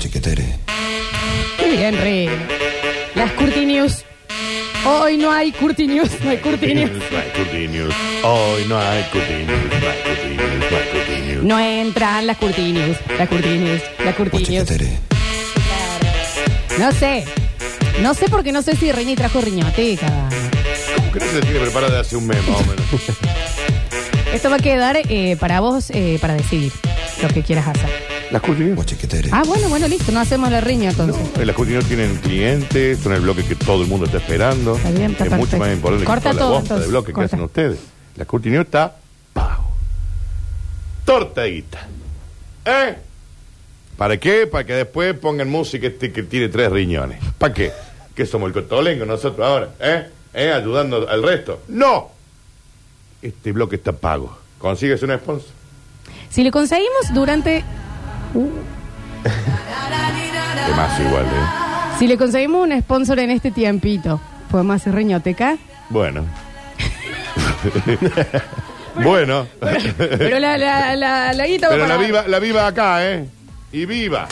Chiquetere. Qué bien, Rey. Las Curti News. Hoy no hay Curti News, no hay Curti News. No hay Curti News. Hoy no hay Curti News. No hay Curti News. No hay Curti News. No entran las Curti News, las Curti News, las Curti News. No sé. No sé porque no sé si Reini trajo riñoteca. ¿Cómo que no se tiene preparada hace un mes más o menos? Esto va a quedar eh, para vos eh, para decidir lo que quieras hacer. Las Curti News. Chiquetere. Ah, bueno, bueno, listo. No hacemos la riña entonces. Eh, Las Curti News tienen clientes, son el bloque que todo el mundo está esperando. Está bien, está es mucho perfecto. más importante Corta que toda todo, la bosta entonces, de bloque corta. que hacen ustedes. La Curti News está pago. Torta de guita. ¿Eh? ¿Para qué? Para que después pongan música este que tiene tres riñones. ¿Para qué? ¿Que somos el cotolengo nosotros ahora? ¿Eh? ¿Eh? ¿Ayudando al resto? ¡No! Este bloque está pago. ¿Consigues un sponsor? Si le conseguimos durante. Más igual, ¿eh? Si le conseguimos un sponsor en este tiempito, ¿podemos hacer riñoteca? Bueno. bueno. Pero la, la, la, la guita va Pero la para- viva, la viva acá, ¿eh? Y viva.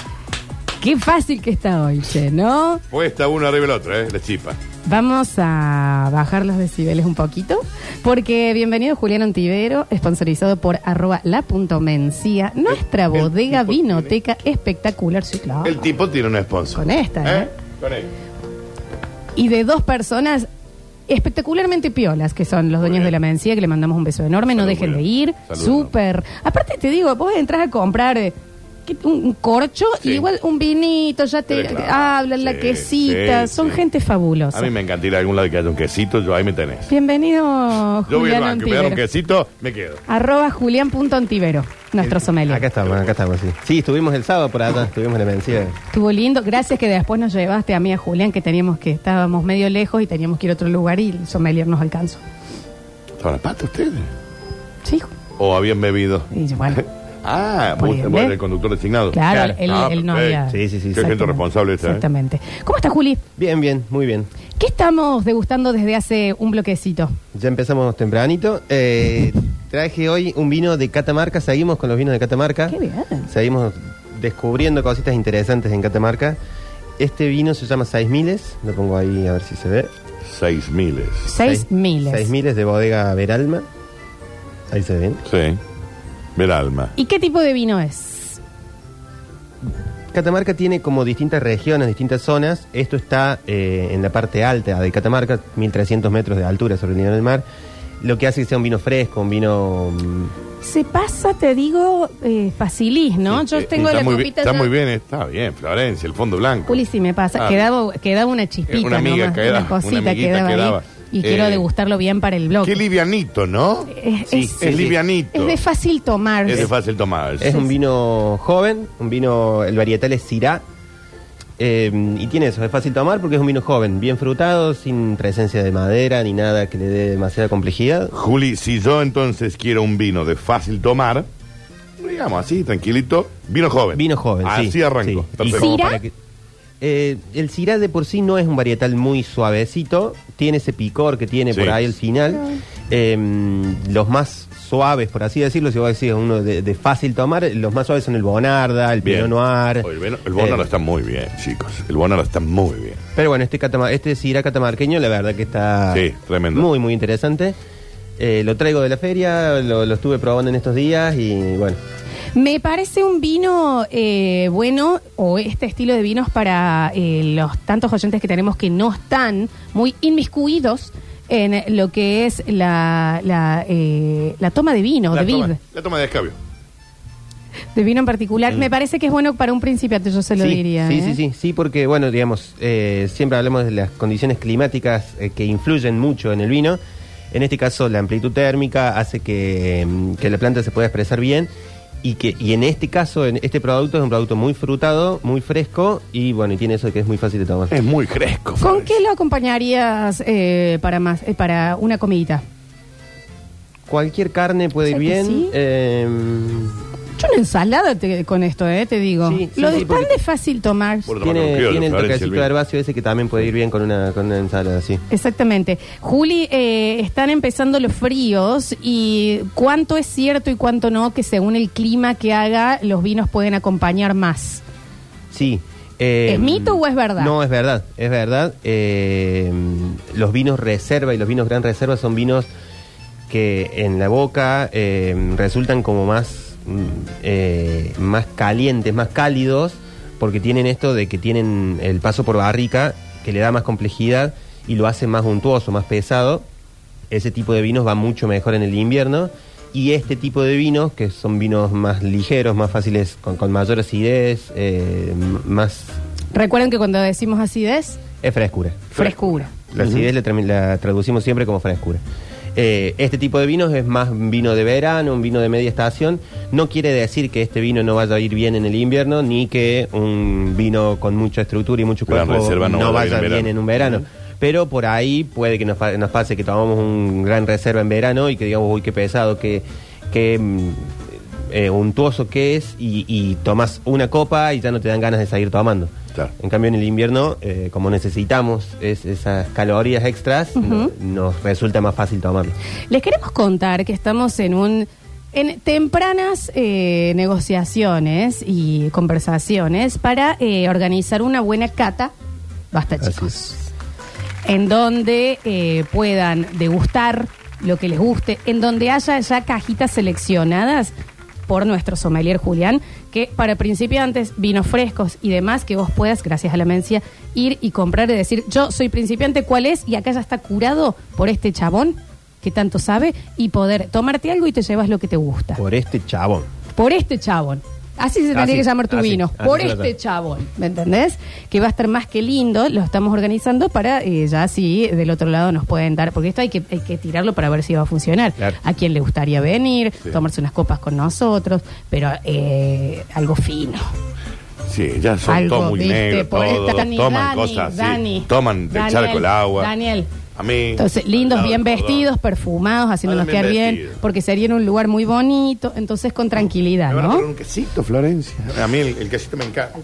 Qué fácil que está hoy, che, ¿no? Puesta uno arriba del otro, ¿eh? La chipa. Vamos a bajar los decibeles un poquito, porque bienvenido Julián Antivero, sponsorizado por arroba la punto mencía, nuestra el bodega tipo vinoteca espectacular, sí, claro. El tipo tiene un sponsor. Con esta, ¿eh? Con él. Y de dos personas espectacularmente piolas, que son los dueños bien. de la mencía, que le mandamos un beso enorme, no Salud, dejen de Julián. ir, Salud, súper. Aparte te digo, vos entras a comprar... eh, Un, un corcho Sí. y igual un vinito, ya te Sí, claro. hablan la Sí, quesita, sí, son sí. gente fabulosa. A mí me encanta ir a algún lado que haya un quesito, yo ahí me tenés. Bienvenido, Yo voy al Julián banco y me dan un quesito, me quedo. Arroba Julián.antivero, nuestro sommelier. Acá estamos, acá estamos, sí. Sí, estuvimos el sábado por allá, estuvimos en la mencía. Estuvo lindo. Gracias que después nos llevaste a mí y a Julián, que teníamos que estábamos medio lejos y teníamos que ir a otro lugar y el sommelier nos alcanzó. ¿Estaban a pata ustedes? Sí, ¿O habían bebido? y bueno, Ah, eres el conductor designado. claro, él, Ah, él no perfecto. había... Sí, sí, sí. Qué gente Exactamente. responsable esta, ¿eh? Exactamente. ¿Cómo está, Juli? Bien, bien, muy bien. ¿Qué estamos degustando desde hace un bloquecito? Ya empezamos tempranito. Eh, traje hoy un vino de Catamarca, seguimos con los vinos de Catamarca. Qué bien. Seguimos descubriendo cositas interesantes en Catamarca. Este vino se llama Seis Miles, lo pongo ahí a ver si se ve. Seis miles. Seis miles. Seis Miles de bodega Veralma. Ahí se ven. Sí. Ver alma. ¿Y qué tipo de vino es? Catamarca tiene como distintas regiones, distintas zonas. Esto está eh, en la parte alta de Catamarca, 1300 metros de altura sobre el nivel del mar. Lo que hace que sea un vino fresco, un vino. mm, Se pasa, te digo, eh, facilís, ¿no? Yo Eh, tengo está la muy bien, copita Está ya- muy bien, está bien, Florencia, el fondo blanco. Juli, sí me pasa. Ah. Quedaba, quedaba una chispita, Una amiga nomás, quedaba, una cosita una quedaba, quedaba. ahí. Y Eh, quiero degustarlo bien para el blog. Qué livianito, ¿no? Es, Sí, es- es livianito. es de fácil tomar. Es de fácil tomar. Es un vino joven, un vino, el varietal es Syrah. eh, y tiene eso, es fácil tomar porque es un vino joven, bien frutado, sin presencia de madera ni nada que le dé demasiada complejidad. Juli, si yo entonces quiero un vino de fácil tomar, digamos así, tranquilito, vino joven. Vino joven, sí. Así arranco. sí. Perfecto. Y como ¿Syrah? para que- eh, el Syrah de por sí no es un varietal muy suavecito, tiene ese picor que tiene Sí. por ahí al final. Eh, los más suaves, por así decirlo, si vos decís uno de, de fácil tomar, los más suaves son el Bonarda, el Bien. Pinot Noir. Oye, el Bonaro Eh, está muy bien, chicos. El Bonaro está muy bien. Pero bueno, este, catama- este Syrah catamarqueño, la verdad que está Sí, tremendo. muy, muy interesante. Eh, lo traigo de la feria, lo, lo estuve probando en estos días y bueno, Me parece un vino eh, bueno, o este estilo de vinos para eh, los tantos oyentes que tenemos que no están muy inmiscuidos en lo que es la, la, eh, la toma de vino, la, de toma, vid, la toma de escabio. de vino en particular. Me parece que es bueno para un principiante, yo se lo sí, diría. Sí, ¿eh? sí, sí, sí, porque bueno, digamos, eh, siempre hablamos de las condiciones climáticas eh, que influyen mucho en el vino. En este caso, la amplitud térmica hace que, mm, que la planta se pueda expresar bien y que y en este caso, en este producto es un producto muy frutado, muy fresco y bueno, y tiene eso de que es muy fácil de tomar. Es muy fresco. ¿Con qué lo acompañarías eh, para más eh, para una comidita? Cualquier carne puede ir ¿Sabes que bien. sí? eh, Yo una ensalada te- con esto, eh, te digo. Sí, sí, lo sí, de tan porque- de fácil tomar. Por tomar tiene con criollo, tiene el Florencia, el toquecito vino. de herbáceo ese que también puede ir bien con una, con una ensalada, sí. Exactamente. Juli, eh, están empezando los fríos y cuánto es cierto y cuánto no que según el clima que haga los vinos pueden acompañar más. Sí. eh, ¿Es mito o es verdad? No, es verdad, es verdad. Eh, los vinos reserva y los vinos gran reserva son vinos que en la boca eh, resultan como más, eh, más calientes, más cálidos, porque tienen esto de que tienen el paso por barrica, que le da más complejidad y lo hace más untuoso, más pesado. Ese tipo de vinos va mucho mejor en el invierno. Y este tipo de vinos, que son vinos más ligeros, más fáciles, con, con mayor acidez, eh, más... Recuerden que cuando decimos acidez, es frescura. frescura. La acidez la, tra- la traducimos siempre como frescura. Eh, este tipo de vinos es más un vino de verano, un vino de media estación. No quiere decir que este vino no vaya a ir bien en el invierno, ni que un vino con mucha estructura y mucho cuerpo no no, vaya bien en verano. un verano. Pero por ahí puede que nos, pase que tomamos un gran reserva en verano y que digamos, uy, qué pesado, qué, qué mm, eh, untuoso que es, y, y tomas una copa y ya no te dan ganas de seguir tomando. Claro. En cambio, en el invierno, eh, como necesitamos es- esas calorías extras, no- nos resulta más fácil tomarlo. Les queremos contar que estamos en un en tempranas eh, negociaciones y conversaciones para eh, organizar una buena cata, basta chicos, en donde eh, puedan degustar lo que les guste, en donde haya ya cajitas seleccionadas por nuestro sommelier Julián, que para principiantes, vinos frescos y demás, que vos puedas, gracias a la mencia, ir y comprar y decir, yo soy principiante, ¿cuál es? Y acá ya está curado por este chabón que tanto sabe y poder tomarte algo y te llevas lo que te gusta. Por este chabón. Por este chabón. Así se tendría Así, que llamar tu así, vino. así Por este chabón. ¿Me entendés? Que va a estar más que lindo. Lo estamos organizando para eh, ya si del otro lado nos pueden dar. Porque esto hay que, hay que tirarlo para ver si va a funcionar. Claro. A quien le gustaría venir, Sí. tomarse unas copas con nosotros. Pero eh, algo fino. Sí, ya son Algo, todos muy ¿viste? negros, Por esta- todos, Dani, toman Dani, cosas así, toman Daniel, charco el agua. Daniel. A mí. Entonces, lindos, bien vestidos, perfumados, haciéndonos Bien quedar bien, porque sería en un lugar muy bonito, entonces con tranquilidad, ¿Me van a un quesito, Florencia? A mí el, el quesito me encanta.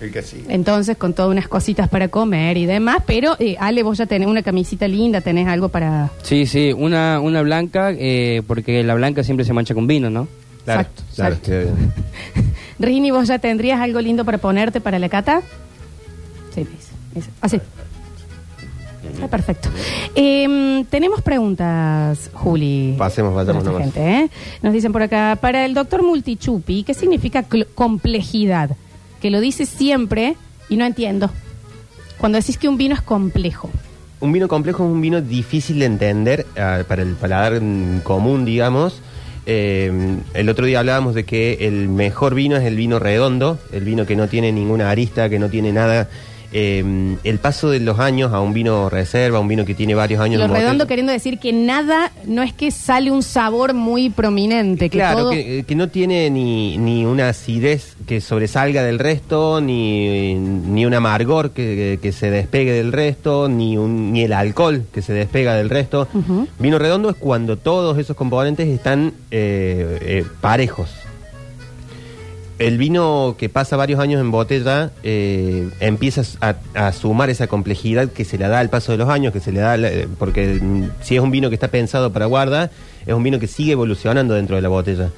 El quesito. Entonces, con todas unas cositas para comer y demás, pero eh, Ale, vos ya tenés una camisita linda, tenés algo para... Sí, sí, una, una blanca, eh, porque la blanca siempre se mancha con vino, ¿no? Claro, Exacto, claro. exacto. Rini, ¿vos ya tendrías algo lindo para ponerte para la cata? Sí, dice. dice. Está perfecto. Eh, tenemos preguntas, Juli. Pasemos, vayamos de nuestra nomás. gente, ¿eh? Nos dicen por acá, para el doctor Multichupi, ¿qué significa cl- complejidad? Que lo dice siempre y no entiendo. Cuando decís que un vino es complejo. Un vino complejo es un vino difícil de entender ah, para el paladar mm, común, digamos. Eh, el otro día hablábamos de que el mejor vino es el vino redondo, el vino que no tiene ninguna arista, que no tiene nada. Eh, el paso de los años a un vino reserva, un vino que tiene varios años Lo botella- redondo queriendo decir que nada, no es que sale un sabor muy prominente, que Claro, todo... que, que no tiene ni, ni una acidez que sobresalga del resto, ni, ni un amargor que, que se despegue del resto, ni, un, ni el alcohol que se despega del resto. Vino redondo es cuando todos esos componentes están eh, eh, parejos. El vino que pasa varios años en botella eh, empieza a, a sumar esa complejidad que se le da al paso de los años, que se le da, la- eh, porque si es un vino que está pensado para guarda, es un vino que sigue evolucionando dentro de la botella.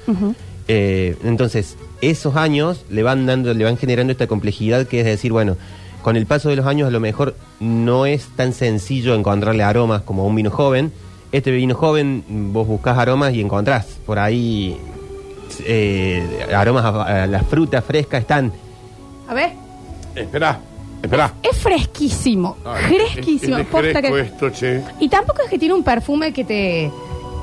Eh, entonces, esos años le van dando, le van generando esta complejidad que es decir, bueno, con el paso de los años a lo mejor no es tan sencillo encontrarle aromas como a un vino joven. Este vino joven, vos buscás aromas y encontrás por ahí eh, aromas a, a las frutas frescas están. A ver, Espera, espera. es fresquísimo, Ay, fresquísimo. Es, es posta fresco que- esto, che. Y tampoco es que tiene un perfume que te,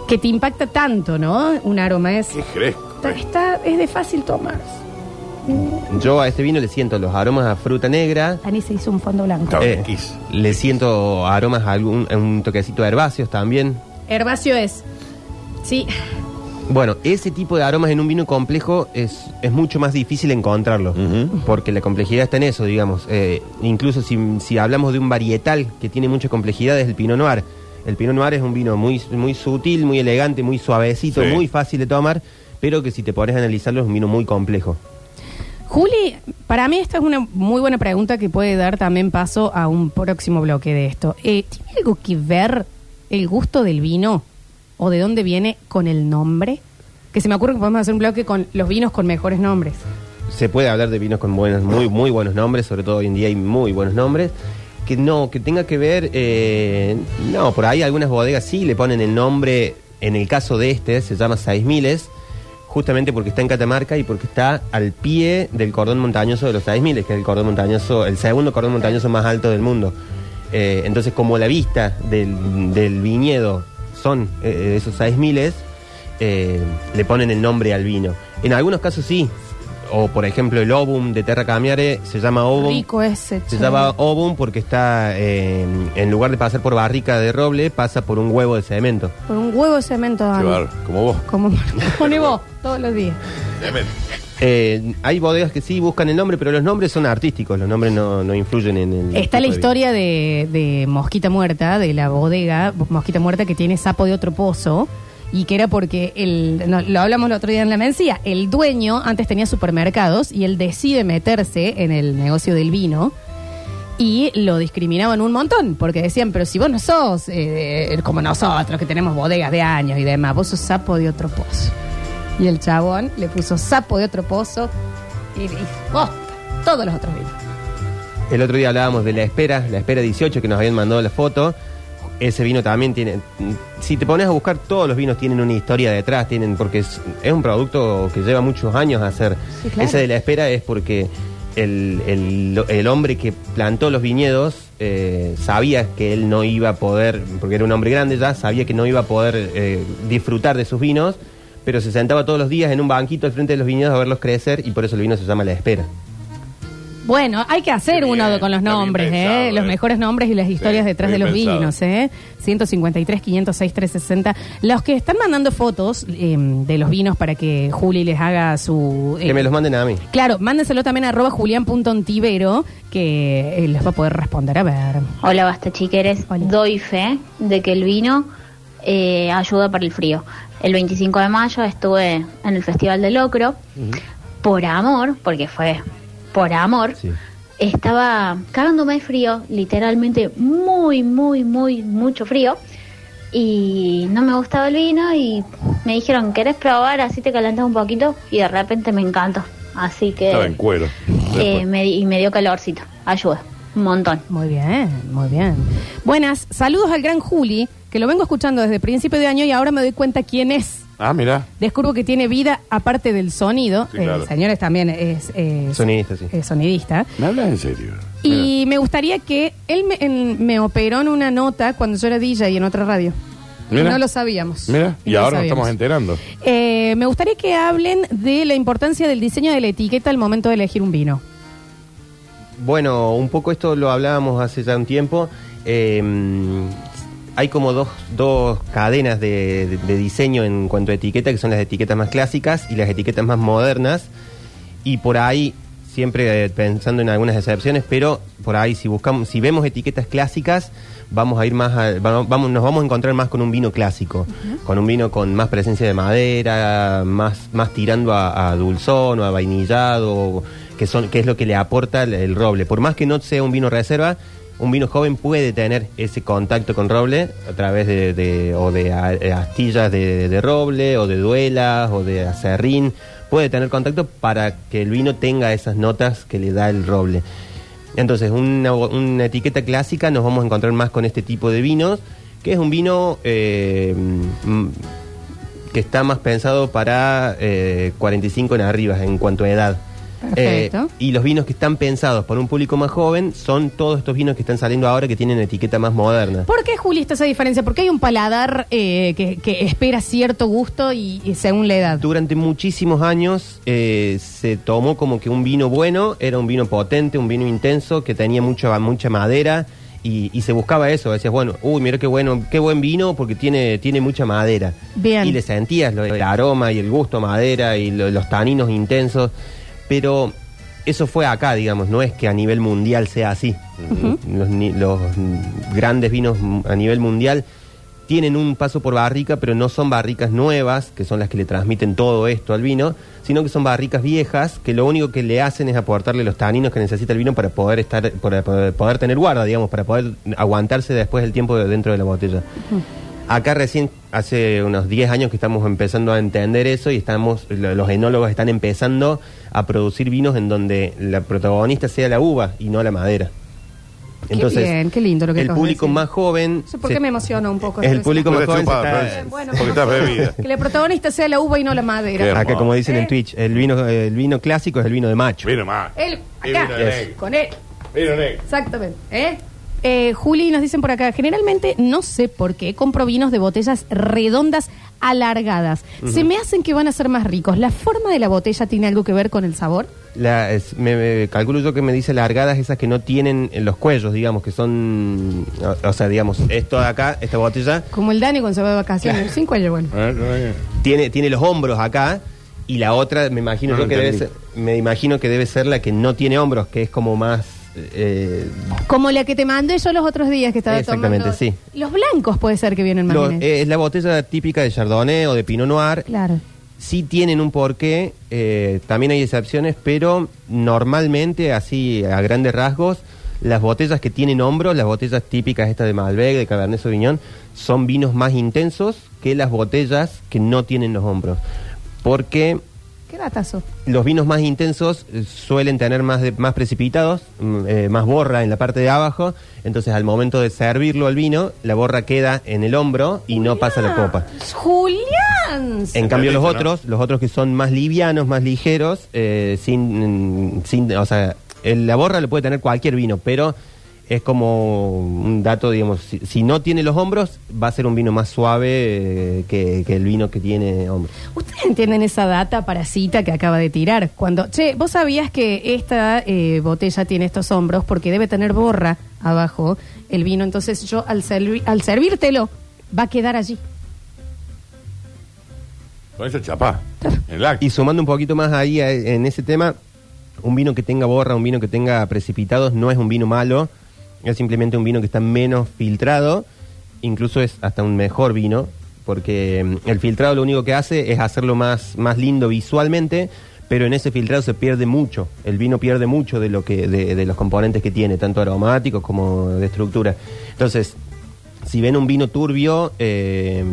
que te impacta tanto, ¿no? Un aroma es... Qué fresco. Está, eh. está- es de fácil tomar. Yo a este vino le siento los aromas a fruta negra, Dani se hizo un fondo blanco. Está eh, riquísimo. le siento aromas a algún, a un toquecito de herbáceos también. Herbáceo es... Sí, Bueno, ese tipo de aromas en un vino complejo es, es mucho más difícil encontrarlo, porque la complejidad está en eso, digamos. Eh, incluso si, si hablamos de un varietal que tiene mucha complejidad es el Pinot Noir. El Pinot Noir es un vino muy, muy sutil, muy elegante, muy suavecito, Sí. muy fácil de tomar, pero que si te pones a analizarlo es un vino muy complejo. Juli, para mí esta es una muy buena pregunta que puede dar también paso a un próximo bloque de esto. Eh, ¿Tiene algo que ver el gusto del vino o de dónde viene con el nombre? Que se me ocurre que podemos hacer un bloque con los vinos con mejores nombres. se puede hablar de vinos con buenos, muy, muy buenos nombres, sobre todo hoy en día hay muy buenos nombres. Que no, que tenga que ver, eh, no, por ahí algunas bodegas sí le ponen el nombre, en el caso de este, se llama Seis Miles, justamente porque está en Catamarca y porque está al pie del cordón montañoso de los Seis Miles, que es el cordón montañoso, el segundo cordón montañoso más alto del mundo. Eh, entonces, como la vista del viñedo son eh, esos seis miles, eh, le ponen el nombre al vino. En algunos casos sí, o por ejemplo el Obum de Terra Camiare se llama Obum. Rico ese. Se che. llama Obum porque está, eh, en lugar de pasar por barrica de roble, pasa por un huevo de cemento. Por un huevo de cemento, Dani. como vos. Como pone vos todos los días. Eh, hay bodegas que sí buscan el nombre, pero los nombres son artísticos, los nombres no, no influyen en el... Está la de historia de, de Mosquita Muerta, de la bodega Mosquita Muerta que tiene sapo de otro pozo. Y que era porque, el, no, lo hablamos el otro día en la mencía, el dueño antes tenía supermercados y él decide meterse en el negocio del vino y lo discriminaban un montón, porque decían, pero si vos no sos eh, como nosotros, que tenemos bodegas de años y demás, vos sos sapo de otro pozo. Y el chabón le puso sapo de otro pozo y, y bosta, todos los otros vinos. El otro día hablábamos de la espera, la espera 18 que nos habían mandado la foto. Ese vino también tiene. Si te pones a buscar, todos los vinos tienen una historia detrás, tienen porque es, es un producto que lleva muchos años a hacer. Sí, claro. Ese de la espera es porque el, el- el hombre que plantó los viñedos eh, sabía que él no iba a poder, porque era un hombre grande ya, sabía que no iba a poder eh, disfrutar de sus vinos, pero se sentaba todos los días en un banquito al frente de los viñedos a verlos crecer y por eso el vino se llama la espera. Bueno, hay que hacer uno con los nombres, pensado, ¿eh? Los eh. mejores nombres y las historias Sí, detrás de los pensado. vinos, ¿eh? 153, 506, 360. Los que están mandando fotos eh, de los vinos para que Juli les haga su... eh, Que me los manden a mí. Claro, mándenselo también a arroba julián.ontivero que eh, les va a poder responder. A ver. Hola, basta chiqueres. Hola. Doy fe de que el vino eh, ayuda para el frío. El 25 de mayo estuve en el Festival de Locro. Por amor, porque fue por amor, Sí. estaba cagándome de frío, literalmente muy, muy, muy, mucho frío. Y no me gustaba el vino y me dijeron, ¿querés probar? Así te calentas un poquito. Y de repente me encantó. Así que... Estaba en cuero. eh, me y me dio calorcito. Ayuda. Un montón. Muy bien, muy bien. Buenas, saludos al gran Juli, que lo vengo escuchando desde principio de año y ahora me doy cuenta quién es. Ah, mira. Descubro que tiene vida aparte del sonido. Sí, claro. El señor es también es, es- Sonidista, sí. es sonidista. ¿Me hablas en serio? Y me gustaría que él me, en- me operó en una nota cuando yo era DJ y en otra radio. Mira. No lo sabíamos. Mira, y No lo ahora nos sabíamos. estamos enterando. Eh, me gustaría que hablen de la importancia del diseño de la etiqueta al momento de elegir un vino. Bueno, un poco esto lo hablábamos hace ya un tiempo. Eh, hay como dos, dos cadenas de, de- de diseño en cuanto a etiqueta, que son las etiquetas más clásicas y las etiquetas más modernas. Y por ahí, siempre eh, pensando en algunas excepciones, pero por ahí si buscamos, si vemos etiquetas clásicas, vamos a ir más, a- va- vamos, nos vamos a encontrar más con un vino clásico, con un vino con más presencia de madera, más, más tirando a, a dulzón o a vainillado, que son, que es lo que le aporta el, roble. Por más que no sea un vino reserva, un vino joven puede tener ese contacto con roble a través de, o de eh, astillas de, de roble o de duelas o de acerrín. Puede tener contacto para que el vino tenga esas notas que le da el roble. Entonces, una, una etiqueta clásica nos vamos a encontrar más con este tipo de vinos, que es un vino eh, mm, que está más pensado para eh, 45 en arriba en cuanto a edad. Perfecto. Eh, y los vinos que están pensados para un público más joven son todos estos vinos que están saliendo ahora que tienen etiqueta más moderna. ¿Por qué, Juli, está esa diferencia? Porque hay un paladar eh, que, que espera cierto gusto y, y según la edad. Durante muchísimos años eh, se tomó como que un vino bueno era un vino potente, un vino intenso, que tenía mucha, mucha madera y, y se buscaba eso. Decías, bueno, uy, mira qué bueno, qué buen vino porque tiene, tiene mucha madera. Bien. Y le sentías lo- el aroma y el gusto a madera y lo- los taninos intensos. Pero eso fue acá, digamos, no es que a nivel mundial sea así. los, grandes vinos a nivel mundial tienen un paso por barrica, pero no son barricas nuevas, que son las que le transmiten todo esto al vino, sino que son barricas viejas, que lo único que le hacen es aportarle los taninos que necesita el vino para poder estar, para poder, tener guarda, digamos, para poder aguantarse después el tiempo de- dentro de la botella. Acá recién, hace unos 10 años que estamos empezando a entender eso y estamos, lo- los enólogos están empezando a producir vinos en donde la protagonista sea la uva y no la madera. Qué bien, qué lindo lo que El público decir. más joven... No sé por se- qué me emociona un poco. El público más joven está-. Bueno, Porque está bebida. Que la protagonista sea la uva y no la madera. Acá, como dicen ¿Eh? en Twitch, el vino, el vino clásico es el vino de macho. Vino Y acá, vino negro. con él. Vino negro. Exactamente. ¿Eh? Eh, Juli nos dicen por acá, generalmente no sé por qué compro vinos de botellas redondas alargadas. Se me hacen que van a ser más ricos. ¿La forma de la botella tiene algo que ver con el sabor? La, es- me, me- calculo yo que me dice largadas esas que no tienen en los cuellos, digamos, que son, o, o sea, digamos, esto de acá, esta botella, Como el Dani cuando se va de vacaciones. Sin cuello, bueno. Tiene, tiene los hombros acá y la otra, me imagino No yo que debe ser, me imagino que debe ser la que no tiene hombros, que es como más, eh, Como la que te mandé yo los otros días que estaba Exactamente, tomando. sí. Los blancos puede ser que vienen más lo- bien. eh, es la botella típica de Chardonnay o de Pinot Noir. Claro. Sí tienen un porqué, eh, también hay excepciones, pero normalmente, así a grandes rasgos, las botellas que tienen hombros, las botellas típicas estas de Malbec, de Cabernet Sauvignon, son vinos más intensos que las botellas que no tienen los hombros. Porque ¿Qué datazo? los vinos más intensos eh, suelen tener más, de- más precipitados, mm, eh, más borra en la parte de abajo, entonces al momento de servirlo al vino, la borra queda en el hombro y no pasa la copa. Julián. En cambio los otros, los otros que son más livianos, más ligeros, eh, sin, mm, sin, o sea, el- la borra lo puede tener cualquier vino, pero es como un dato, digamos, si, si no tiene los hombros, va a ser un vino más suave eh, que, que el vino que tiene hombros. ¿Ustedes entienden esa data parasita que acaba de tirar? Cuando, che, vos sabías que esta eh, botella tiene estos hombros porque debe tener borra abajo el vino, entonces yo al, servi- al servírtelo va a quedar allí. Con. El acto. Y sumando un poquito más ahí a- en ese tema, un vino que tenga borra, un vino que tenga precipitados, no es un vino malo, es simplemente un vino que está menos filtrado, incluso es hasta un mejor vino, porque mm, el filtrado lo único que hace es hacerlo más, más lindo visualmente, pero en ese filtrado se pierde mucho, el vino pierde mucho de, lo que, de, de los componentes que tiene, tanto aromáticos como de estructura. Entonces, si ven un vino turbio eh,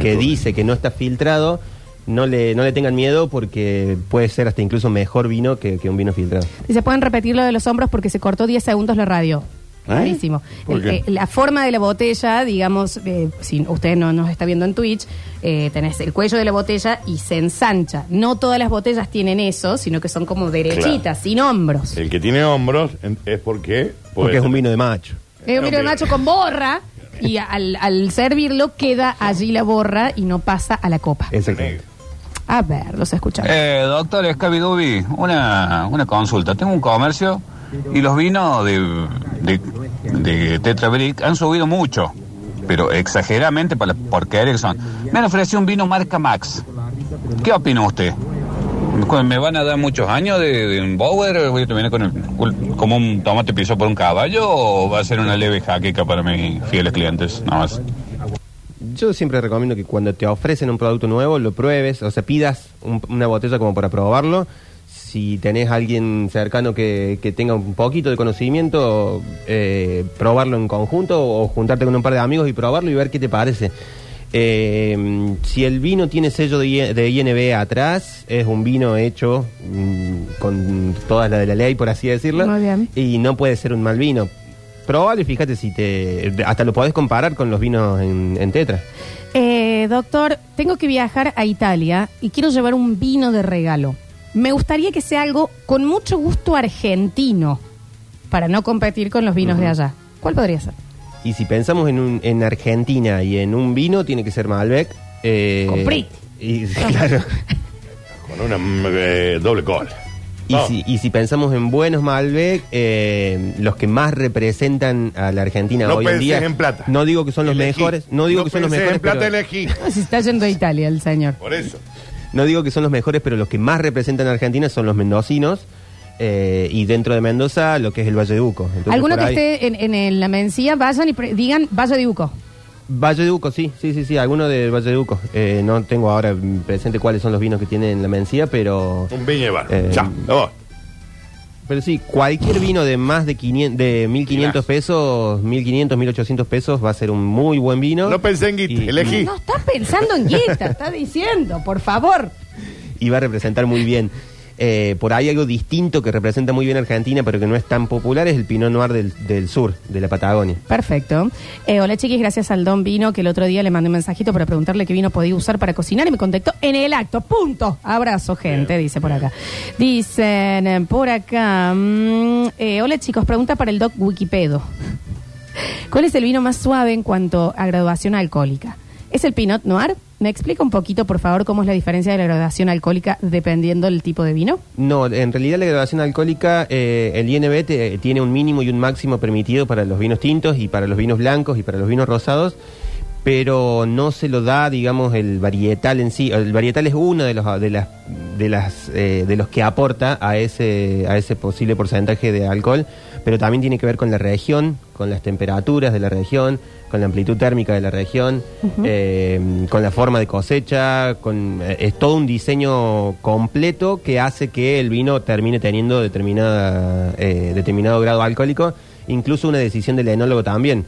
que, dice que no está filtrado, no le, no le tengan miedo porque puede ser hasta incluso mejor vino que, que un vino filtrado. Y se pueden repetir lo de los hombros porque se cortó 10 segundos la radio. ¿Eh? Clarísimo. ¿Por El- qué? eh, la forma de la botella, digamos, eh, si usted no nos está viendo en Twitch, eh, tenés el cuello de la botella y se ensancha. No todas las botellas tienen eso, sino que son como derechitas, Claro. sin hombros. El que tiene hombros en- es porque. Porque es un vino de macho. Es un vino de macho con borra y al, al servirlo queda allí la borra y no pasa a la copa. Exactamente. A ver, los escuchamos. Eh, doctor Escabidubi, una, una consulta. Tengo un comercio y los vinos de, de, de han subido mucho, pero exageradamente para la. Me han ofrecido un vino marca Max. ¿Qué opina usted? ¿Me van a dar muchos años de, de Bauer? ¿Voy a terminar con el- como un tomate piso por un caballo o va a ser una leve jaqueca para mis fieles clientes? Nada más. Yo siempre recomiendo que cuando te ofrecen un producto nuevo lo pruebes, o sea, pidas un- una botella como para probarlo. Si tenés a alguien cercano que, que tenga un poquito de conocimiento, eh, probarlo en conjunto o juntarte con un par de amigos y probarlo y ver qué te parece. Eh, si el vino tiene sello de, de INB atrás, es un vino hecho mm, con toda la de la ley, por así decirlo, Muy bien. y no puede ser un mal vino. Probable, fíjate si te. Hasta lo podés comparar con los vinos en, en tetra. Eh, doctor, tengo que viajar a Italia y quiero llevar un vino de regalo. Me gustaría que sea algo con mucho gusto argentino para no competir con los vinos de allá. ¿Cuál podría ser? Y si pensamos en, un, en Argentina y en un vino, tiene que ser Malbec. Eh, Comprite. Y, claro. Con una mm, eh, doble cola. Y, No. si, y si pensamos en buenos Malbec, eh, los que más representan a la Argentina No hoy en día. en plata. No digo que son los Elegí. mejores. No digo que son los mejores. En plata pero- elegí. Se está yendo a Italia el señor. Por eso. No digo que son los mejores, pero los que más representan a Argentina son los mendocinos. eh, y dentro de Mendoza, lo que es el Valle de Uco. Entonces, Alguno que ahí- esté en, en, en la mencía, vayan y pre- digan Valle de Uco. Valle de Uco, sí, sí, sí, sí, alguno del Valle de Uco. Eh, no tengo ahora presente cuáles son los vinos que tienen la Mencía, pero Un viñebar. Eh, ya, vamos. Pero sí, cualquier vino de más de, 500, de 1.500 pesos, 1.500, 1.800 pesos va a ser un muy buen vino. No pensé en guita, Y- elegí. No estás pensando en guita, está diciendo, por favor. y va a representar muy bien. Eh, por ahí algo distinto que representa muy bien Argentina, pero que no es tan popular, es el Pinot Noir del, del sur, de la Patagonia. Perfecto. Eh, hola chiquis, gracias al Don Vino que el otro día le mandé un mensajito para preguntarle qué vino podía usar para cocinar y me contactó en el acto. Punto. Abrazo, gente, dice por acá. Dicen eh, por acá. mm, eh, hola chicos, pregunta para el Doc Wikipedo. ¿Cuál es el vino más suave en cuanto a graduación alcohólica? ¿Es el Pinot Noir? ¿Me explica un poquito, por favor, cómo es la diferencia de la graduación alcohólica dependiendo del tipo de vino? No, en realidad la graduación alcohólica, eh, el INB te- tiene un mínimo y un máximo permitido para los vinos tintos y para los vinos blancos y para los vinos rosados, pero no se lo da, digamos, el varietal en sí. El varietal es uno de los de las de las eh, de los que aporta a ese a ese posible porcentaje de alcohol, pero también tiene que ver con la región, con las temperaturas de la región, con la amplitud térmica de la región, eh, con la forma de cosecha, con eh, es todo un diseño completo que hace que el vino termine teniendo determinada eh, determinado grado alcohólico, incluso una decisión del enólogo también.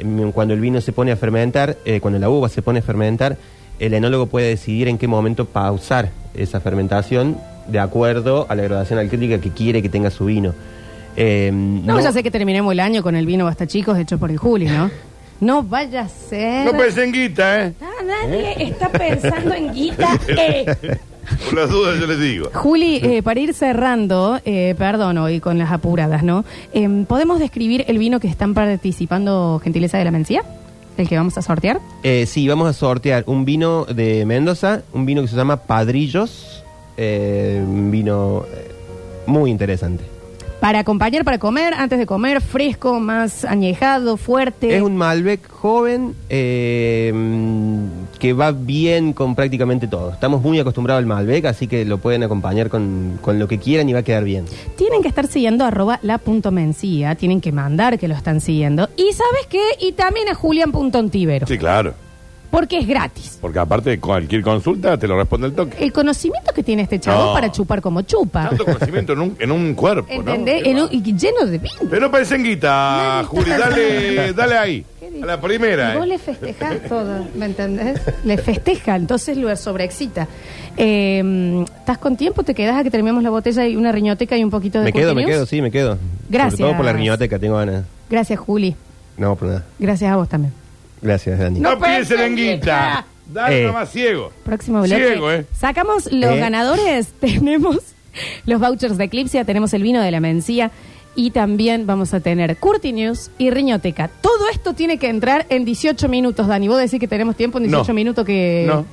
Em, Cuando el vino se pone a fermentar, eh, cuando la uva se pone a fermentar, el enólogo puede decidir en qué momento pausar esa fermentación de acuerdo a la graduación alcohólica que quiere que tenga su vino. Eh, No, vaya a ser que terminemos el año con el vino Basta Chicos hecho por el Juli, ¿no? No vaya a ser. No pensé en guita, ¿eh? Ah, nadie está pensando en guita. eh. Por las dudas yo les digo. Juli, eh, para ir cerrando, eh, perdón hoy con las apuradas, ¿no? Em, ¿Podemos describir el vino que están participando Gentileza de la Mencía? El que vamos a sortear. Eh, sí, vamos a sortear un vino de Mendoza, un vino que se llama Padrillos, eh, un vino eh, muy interesante. Para acompañar, para comer, antes de comer, fresco, más añejado, fuerte. Es un Malbec joven eh, mm, que va bien con prácticamente todo. Estamos muy acostumbrados al Malbec, así que lo pueden acompañar con, con lo que quieran y va a quedar bien. Tienen que estar siguiendo arroba la punto mencía, tienen que mandar que lo están siguiendo. Y ¿sabes qué? Y también a julian.ontivero, Sí, claro. Porque es gratis. Porque aparte de cualquier consulta te lo responde el toque. El conocimiento que tiene este chavo No. para chupar como chupa. Tanto conocimiento en un, en un cuerpo, ¿no? ¿Entendés? En un- y lleno de vino. Pero no pensé en guita, Juli. Dale, dale ahí. A la primera, Y vos ¿eh? le festejás todo, ¿me entendés? Le festeja, entonces lo sobreexcita. Eh, ¿Estás con tiempo? ¿Te quedás a que terminemos la botella y una riñoteca y un poquito de Me quedo, me Curti News? quedo, sí, me quedo. Gracias. Sobre todo por la riñoteca, tengo ganas. Gracias, Juli. No, por nada. Gracias a vos también. Gracias, Dani. No, No piensen en guita. Dale Eh. nomás ciego. Próximo bloque. Ciego, ¿eh? Sacamos los ¿Eh? ganadores. Tenemos los vouchers de Eclipse, tenemos el vino de la Mencía y también vamos a tener Curti News y Riñoteca. Todo esto tiene que entrar en 18 minutos, Dani. ¿Vos decís que tenemos tiempo en 18 No. minutos que... No.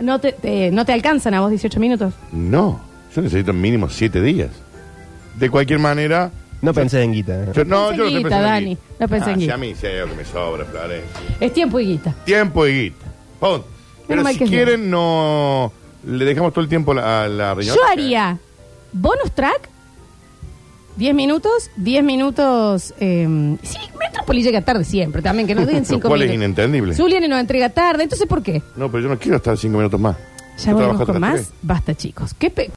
No te, te- ¿No te alcanzan a vos 18 minutos? No, yo necesito mínimo siete días. De cualquier manera. No pensé en guita. ¿eh? Yo, no, pensé yo no en estoy guita, pensando en Dani, guita. no pensé en Ah, si guita. a mí sé lo que me sobra, Florencia. Es tiempo y guita. Tiempo y guita. Punto. Pero mal si que es quieren, no. Le dejamos todo el tiempo a la riñón. Yo haría bonus track, 10 minutos, 10 minutos. Eh, sí, Metrópoli llega tarde siempre también, que nos den 5 cual es minutos. inentendible. Zuliani nos entrega tarde, entonces ¿por qué? No, pero yo no quiero estar cinco minutos más. Ya volvemos trabajo con hasta las más. tres. Basta, chicos. ¿Qué pe-